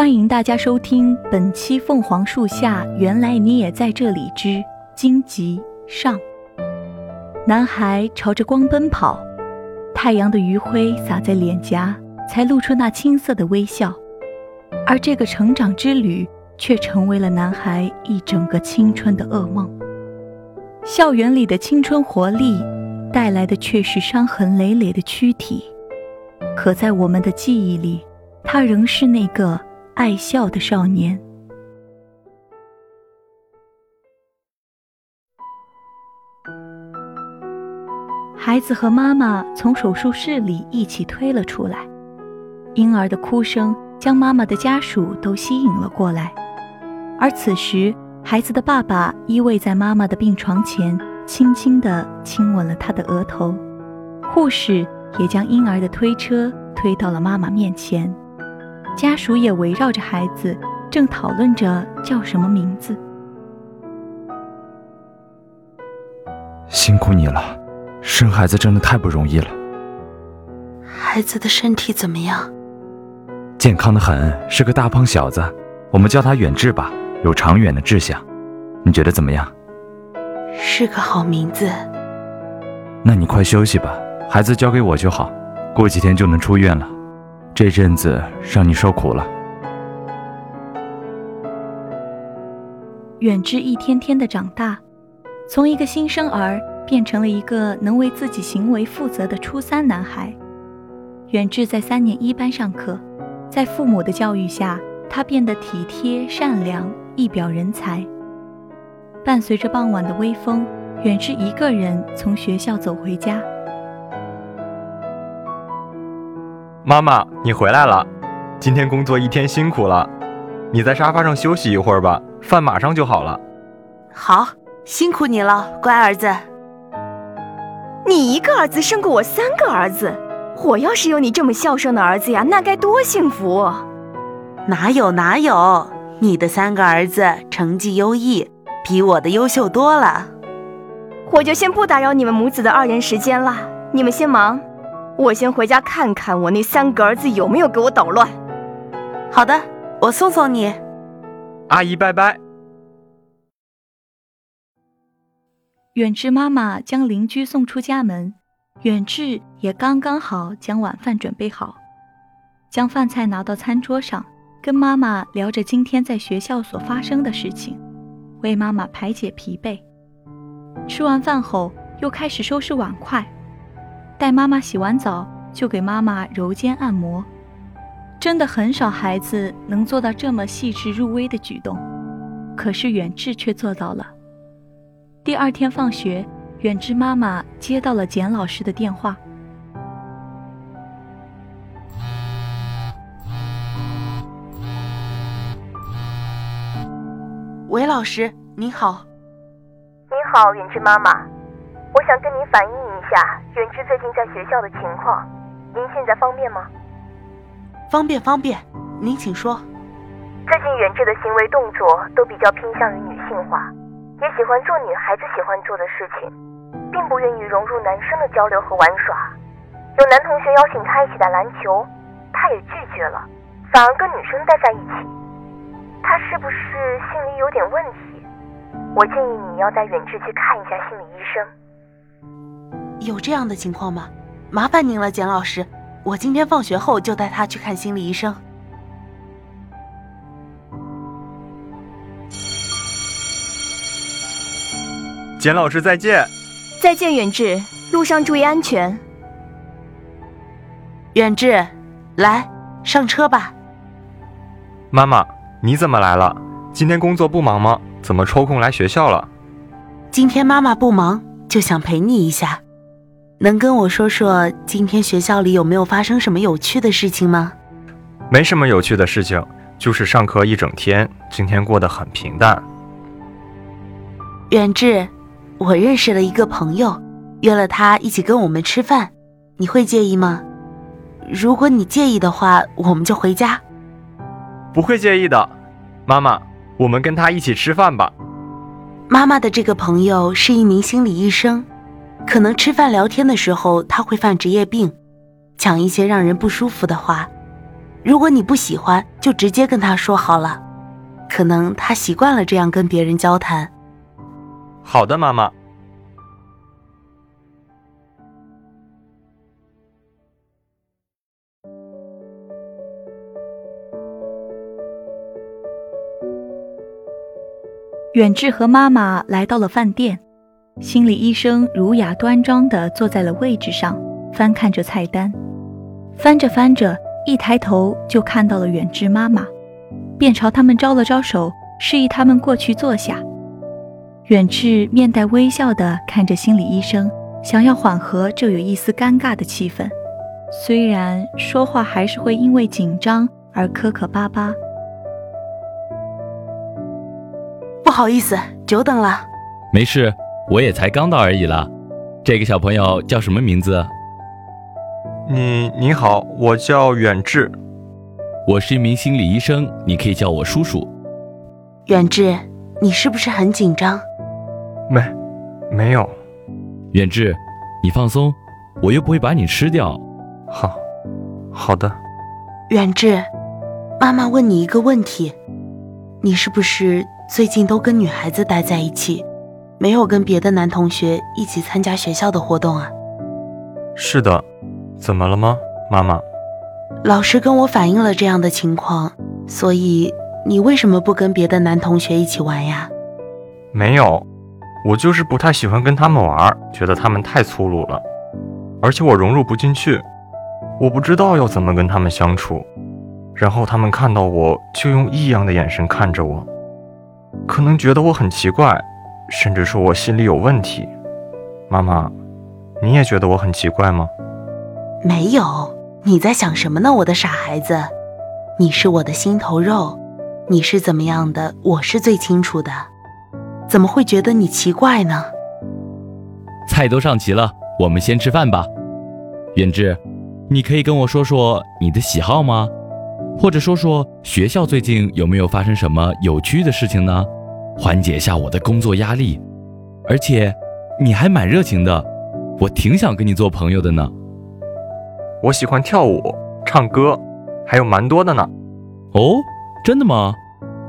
欢迎大家收听本期《凤凰树下》，原来你也在这里之荆棘上。男孩朝着光奔跑，太阳的余晖洒在脸颊，才露出那青涩的微笑。而这个成长之旅，却成为了男孩一整个青春的噩梦。校园里的青春活力，带来的却是伤痕累累的躯体。可在我们的记忆里，他仍是那个。爱笑的少年。孩子和妈妈从手术室里一起推了出来，婴儿的哭声将妈妈的家属都吸引了过来。而此时，孩子的爸爸依偎在妈妈的病床前，轻轻地亲吻了她的额头。护士也将婴儿的推车推到了妈妈面前。家属也围绕着孩子，正讨论着叫什么名字。辛苦你了，生孩子真的太不容易了。孩子的身体怎么样？健康的很，是个大胖小子。我们叫他远志吧，有长远的志向。你觉得怎么样？是个好名字。那你快休息吧，孩子交给我就好，过几天就能出院了。这阵子让你受苦了。远志一天天的长大，从一个新生儿变成了一个能为自己行为负责的初三男孩。远志在三年一班上课，在父母的教育下，他变得体贴善良，一表人才。伴随着傍晚的微风，远志一个人从学校走回家。妈妈，你回来了。今天工作一天辛苦了，你在沙发上休息一会儿吧，饭马上就好了。好，辛苦你了，乖儿子。你一个儿子胜过我三个儿子，我要是有你这么孝顺的儿子呀，那该多幸福！哪有哪有，你的三个儿子成绩优异，比我的优秀多了。我就先不打扰你们母子的二人时间了，你们先忙。我先回家看看我那三个儿子有没有给我捣乱。好的，我送送你。阿姨，拜拜。远志妈妈将邻居送出家门，远志也刚刚好将晚饭准备好，将饭菜拿到餐桌上，跟妈妈聊着今天在学校所发生的事情，为妈妈排解疲惫。吃完饭后，又开始收拾碗筷。待妈妈洗完澡，就给妈妈揉肩按摩。真的很少孩子能做到这么细致入微的举动，可是远志却做到了。第二天放学，远志妈妈接到了简老师的电话。喂，老师，您好。您好，远志妈妈。我想跟您反映一下远志最近在学校的情况，您现在方便吗？方便方便，您请说。最近远志的行为动作都比较偏向于女性化，也喜欢做女孩子喜欢做的事情，并不愿意融入男生的交流和玩耍。有男同学邀请他一起打篮球，他也拒绝了，反而跟女生待在一起。他是不是心理有点问题？我建议你要带远志去看一下心理医生。有这样的情况吗？麻烦您了，简老师。我今天放学后就带他去看心理医生。简老师再见。再见，远志，路上注意安全。远志，来上车吧。妈妈，你怎么来了？今天工作不忙吗？怎么抽空来学校了？今天妈妈不忙，就想陪你一下。能跟我说说今天学校里有没有发生什么有趣的事情吗？没什么有趣的事情，就是上课一整天，今天过得很平淡。远志，我认识了一个朋友，约了他一起跟我们吃饭，你会介意吗？如果你介意的话，我们就回家。不会介意的，妈妈，我们跟他一起吃饭吧。妈妈的这个朋友是一名心理医生。可能吃饭聊天的时候他会犯职业病，讲一些让人不舒服的话，如果你不喜欢，就直接跟他说好了。可能他习惯了这样跟别人交谈。好的，妈妈。远志和妈妈来到了饭店，心理医生儒雅端庄地坐在了位置上，翻看着菜单。翻着翻着，一抬头就看到了远志妈妈，便朝他们招了招手，示意他们过去坐下。远志面带微笑地看着心理医生，想要缓和这有一丝尴尬的气氛，虽然说话还是会因为紧张而磕磕巴巴。不好意思，久等了。没事，我也才刚到而已啦。这个小朋友叫什么名字？你你好，我叫远志。我是一名心理医生，你可以叫我叔叔。远志，你是不是很紧张？没，没有。远志，你放松，我又不会把你吃掉。好，好的。远志，妈妈问你一个问题，你是不是？最近都跟女孩子待在一起，没有跟别的男同学一起参加学校的活动啊？是的，怎么了吗，妈妈？老师跟我反映了这样的情况，所以你为什么不跟别的男同学一起玩呀？没有，我就是不太喜欢跟他们玩，觉得他们太粗鲁了，而且我融入不进去，我不知道要怎么跟他们相处，然后他们看到我就用异样的眼神看着我。可能觉得我很奇怪，甚至说我心里有问题。妈妈，你也觉得我很奇怪吗？没有，你在想什么呢，我的傻孩子？你是我的心头肉，你是怎么样的，我是最清楚的。怎么会觉得你奇怪呢？菜都上齐了，我们先吃饭吧。远志，你可以跟我说说你的喜好吗？或者说说学校最近有没有发生什么有趣的事情呢？缓解一下我的工作压力。而且你还蛮热情的，我挺想跟你做朋友的呢。我喜欢跳舞、唱歌，还有蛮多的呢。哦，真的吗？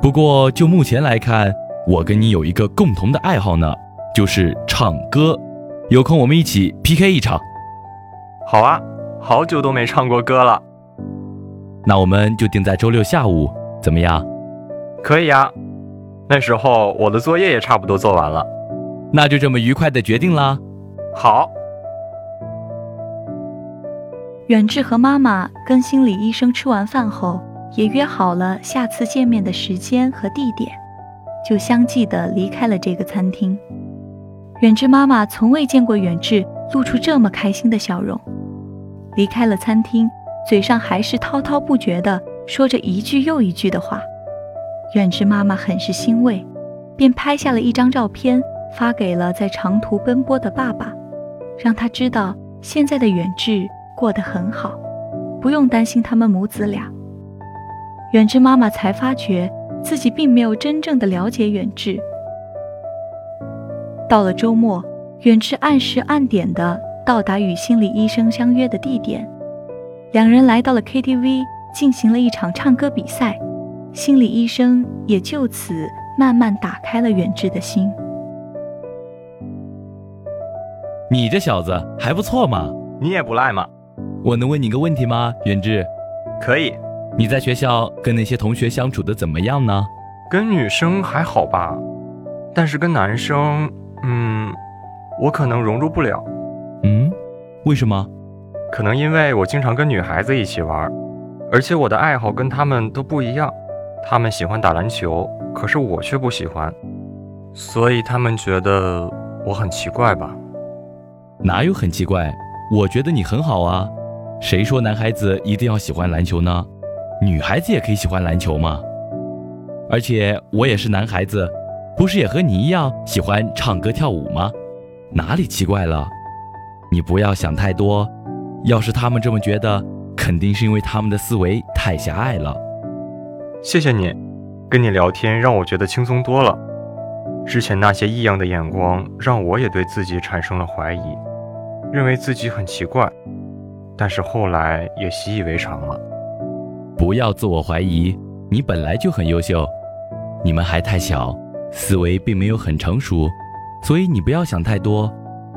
不过就目前来看，我跟你有一个共同的爱好呢，就是唱歌。有空我们一起 PK 一场。好啊，好久都没唱过歌了。那我们就定在周六下午，怎么样？可以啊，那时候我的作业也差不多做完了。那就这么愉快的决定啦。好。远志和妈妈跟心理医生吃完饭后，也约好了下次见面的时间和地点，就相继的离开了这个餐厅。远志妈妈从未见过远志露出这么开心的笑容。离开了餐厅。嘴上还是滔滔不绝的说着一句又一句的话，远志妈妈很是欣慰，便拍下了一张照片发给了在长途奔波的爸爸，让他知道现在的远志过得很好，不用担心他们母子俩。远志妈妈才发觉自己并没有真正的了解远志。到了周末，远志按时按点的到达与心理医生相约的地点。两人来到了 KTV，进行了一场唱歌比赛，心理医生也就此慢慢打开了远志的心。你这小子还不错嘛，你也不赖嘛。我能问你个问题吗，远志？可以。你在学校跟那些同学相处的怎么样呢？跟女生还好吧，但是跟男生，嗯，我可能融入不了。嗯，为什么？可能因为我经常跟女孩子一起玩，而且我的爱好跟他们都不一样。他们喜欢打篮球，可是我却不喜欢，所以他们觉得我很奇怪吧？哪有很奇怪？我觉得你很好啊。谁说男孩子一定要喜欢篮球呢？女孩子也可以喜欢篮球嘛。而且我也是男孩子，不是也和你一样喜欢唱歌跳舞吗？哪里奇怪了？你不要想太多。要是他们这么觉得，肯定是因为他们的思维太狭隘了。谢谢你，跟你聊天让我觉得轻松多了。之前那些异样的眼光让我也对自己产生了怀疑，认为自己很奇怪，但是后来也习以为常了。不要自我怀疑，你本来就很优秀。你们还太小，思维并没有很成熟，所以你不要想太多。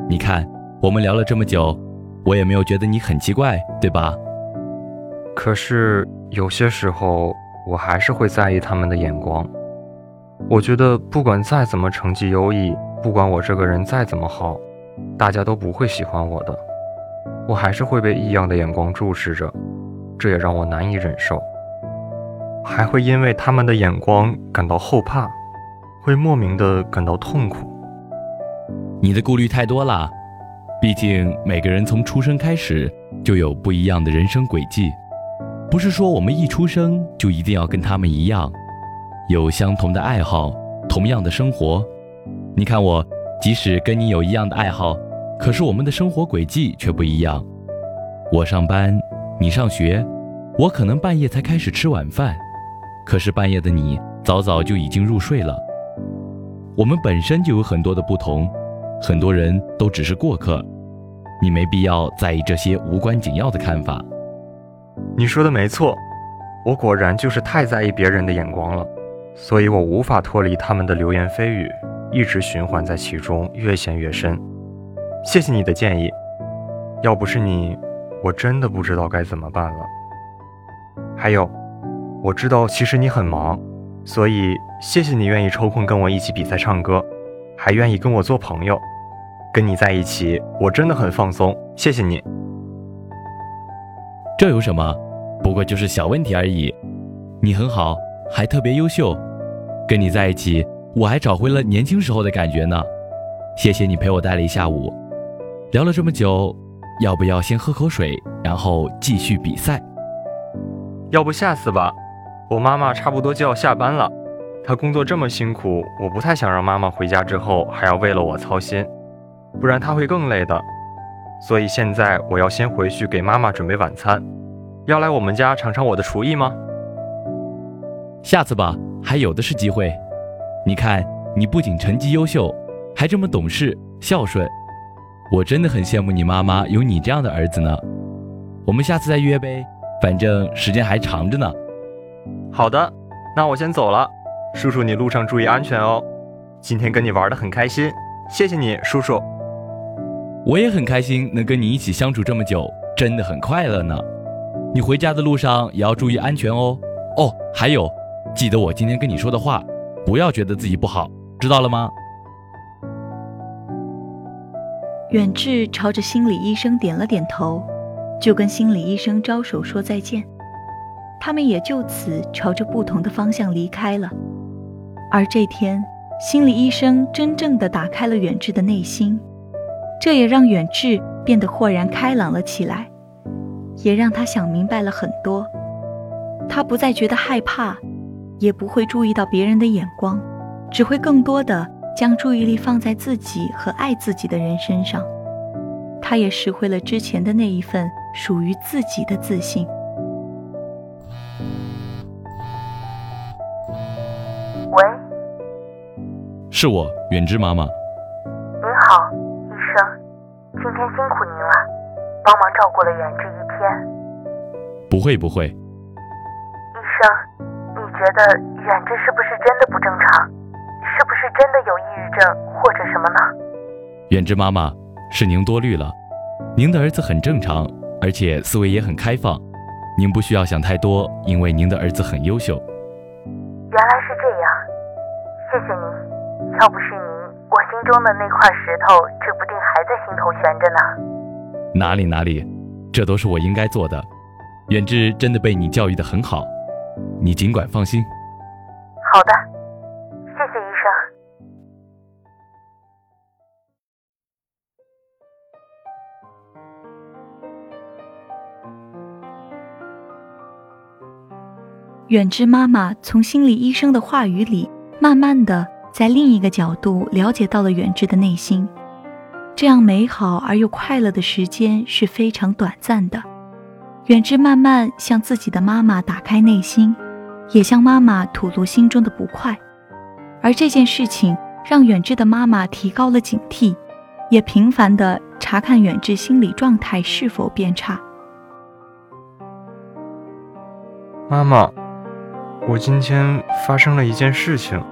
你看，我们聊了这么久，我也没有觉得你很奇怪，对吧？可是有些时候，我还是会在意他们的眼光。我觉得，不管再怎么成绩优异，不管我这个人再怎么好，大家都不会喜欢我的。我还是会被异样的眼光注视着，这也让我难以忍受。还会因为他们的眼光感到后怕，会莫名的感到痛苦。你的顾虑太多了，毕竟每个人从出生开始就有不一样的人生轨迹，不是说我们一出生就一定要跟他们一样，有相同的爱好，同样的生活。你看我，即使跟你有一样的爱好，可是我们的生活轨迹却不一样。我上班，你上学，我可能半夜才开始吃晚饭。可是半夜的你早早就已经入睡了。我们本身就有很多的不同，很多人都只是过客，你没必要在意这些无关紧要的看法。你说的没错，我果然就是太在意别人的眼光了，所以我无法脱离他们的流言蜚语，一直循环在其中，越陷越深。谢谢你的建议，要不是你，我真的不知道该怎么办了。还有。我知道，其实你很忙，所以谢谢你愿意抽空跟我一起比赛唱歌，还愿意跟我做朋友。跟你在一起，我真的很放松。谢谢你。这有什么？不过就是小问题而已。你很好，还特别优秀。跟你在一起，我还找回了年轻时候的感觉呢。谢谢你陪我待了一下午，聊了这么久，要不要先喝口水，然后继续比赛？要不下次吧。我妈妈差不多就要下班了，她工作这么辛苦，我不太想让妈妈回家之后还要为了我操心，不然她会更累的。所以现在我要先回去给妈妈准备晚餐。要来我们家尝尝我的厨艺吗？下次吧，还有的是机会。你看，你不仅成绩优秀，还这么懂事孝顺，我真的很羡慕你妈妈有你这样的儿子呢。我们下次再约呗，反正时间还长着呢。好的，那我先走了。叔叔，你路上注意安全哦。今天跟你玩的很开心，谢谢你，叔叔。我也很开心能跟你一起相处这么久，真的很快乐呢。你回家的路上也要注意安全哦。哦，还有，记得我今天跟你说的话，不要觉得自己不好，知道了吗？远志朝着心理医生点了点头，就跟心理医生招手说再见。他们也就此朝着不同的方向离开了。而这天，心理医生真正的打开了远志的内心，这也让远志变得豁然开朗了起来，也让他想明白了很多。他不再觉得害怕，也不会注意到别人的眼光，只会更多的将注意力放在自己和爱自己的人身上。他也拾回了之前的那一份属于自己的自信。喂，是我，远志妈妈。帮忙照顾了远志一天。不会不会。医生，你觉得远志是不是真的不正常？是不是真的有抑郁症或者什么呢？远志妈妈，是您多虑了，您的儿子很正常，而且思维也很开放，您不需要想太多，因为您的儿子很优秀。原来是这样，谢谢您。要不是您，我心中的那块石头指不定还在心头悬着呢。哪里哪里，这都是我应该做的。远志真的被你教育的很好，你尽管放心。好的，谢谢医生。远志妈妈从心理医生的话语里，慢慢的在另一个角度了解到了远志的内心。这样美好而又快乐的时间是非常短暂的。远志慢慢向自己的妈妈打开内心，也向妈妈吐露心中的不快。而这件事情让远志的妈妈提高了警惕，也频繁的查看远志心理状态是否变差。妈妈，我今天发生了一件事情。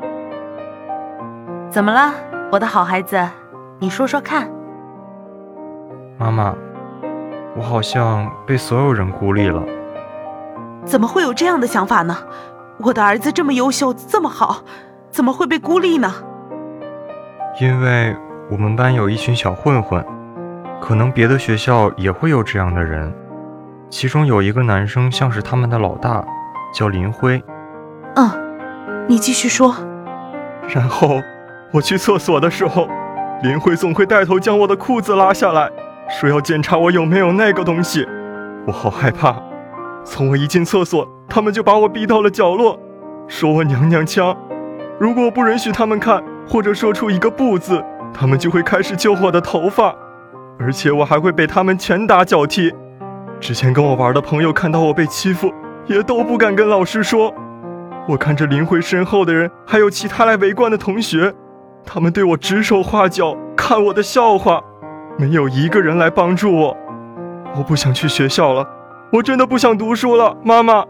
怎么了，我的好孩子？你说说看。妈妈，我好像被所有人孤立了。怎么会有这样的想法呢？我的儿子这么优秀，这么好，怎么会被孤立呢？因为我们班有一群小混混，可能别的学校也会有这样的人。其中有一个男生像是他们的老大，叫林辉。嗯，你继续说。然后我去厕所的时候，林辉总会带头将我的裤子拉下来，说要检查我有没有那个东西。我好害怕。从我一进厕所，他们就把我逼到了角落，说我娘娘腔。如果我不允许他们看，或者说出一个不字，他们就会开始揪我的头发，而且我还会被他们拳打脚踢。之前跟我玩的朋友看到我被欺负，也都不敢跟老师说。我看着林辉身后的人，还有其他来围观的同学，他们对我指手画脚，看我的笑话，没有一个人来帮助我。我不想去学校了，我真的不想读书了。妈妈，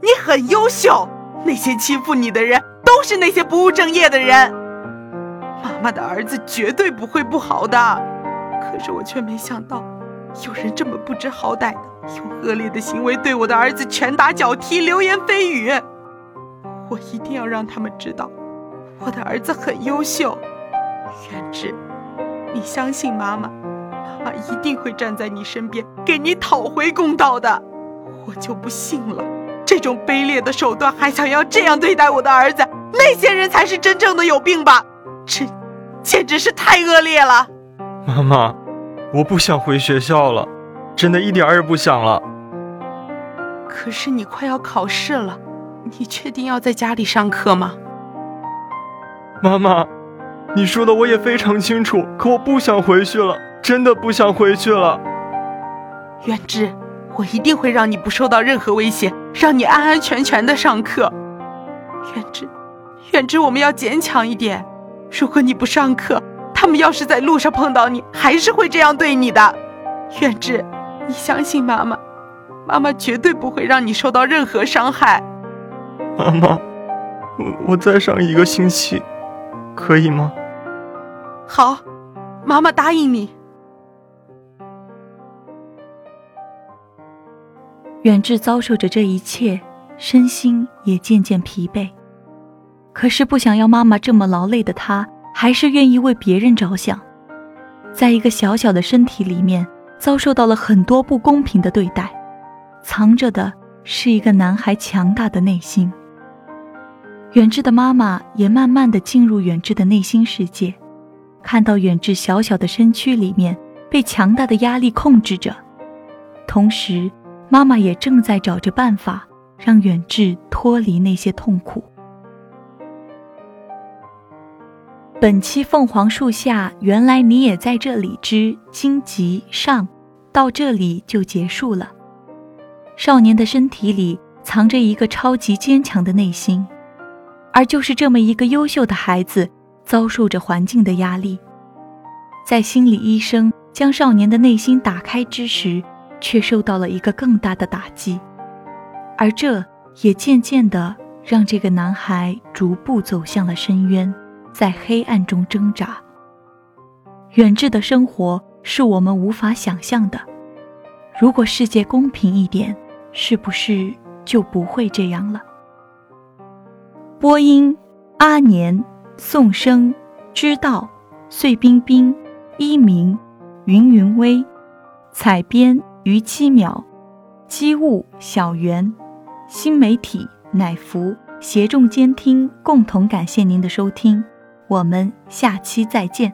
你很优秀，那些欺负你的人都是那些不务正业的人。妈妈的儿子绝对不会不好的，可是我却没想到。有人这么不知好歹的，用恶劣的行为对我的儿子拳打脚踢、流言蜚语。我一定要让他们知道，我的儿子很优秀。元志，你相信妈妈，妈妈一定会站在你身边，给你讨回公道的。我就不信了，这种卑劣的手段还想要这样对待我的儿子，那些人才是真正的有病吧？这简直是太恶劣了，妈妈。我不想回学校了，真的一点儿也不想了。可是你快要考试了，你确定要在家里上课吗？妈妈，你说的我也非常清楚，可我不想回去了，真的不想回去了。远志，我一定会让你不受到任何威胁，让你安安全全的上课。远志，远志，我们要坚强一点。如果你不上课，他们要是在路上碰到你，还是会这样对你的，远志，你相信妈妈，妈妈绝对不会让你受到任何伤害。妈妈，我我再上一个星期，可以吗？好，妈妈答应你。远志遭受着这一切，身心也渐渐疲惫，可是不想要妈妈这么劳累的他。还是愿意为别人着想，在一个小小的身体里面，遭受到了很多不公平的对待，藏着的是一个男孩强大的内心。远志的妈妈也慢慢的进入远志的内心世界，看到远志小小的身躯里面被强大的压力控制着，同时，妈妈也正在找着办法让远志脱离那些痛苦。本期《凤凰树下》，原来你也在这里之荆棘上，到这里就结束了。少年的身体里藏着一个超级坚强的内心，而就是这么一个优秀的孩子，遭受着环境的压力，在心理医生将少年的内心打开之时，却受到了一个更大的打击，而这也渐渐的让这个男孩逐步走向了深渊。在黑暗中挣扎。远志的生活是我们无法想象的。如果世界公平一点，是不是就不会这样了？播音：阿年、宋生、知道、碎冰冰、一鸣、云云微，采编：于七秒，机务：小袁，新媒体：乃福，协众监听，共同感谢您的收听。我们下期再见。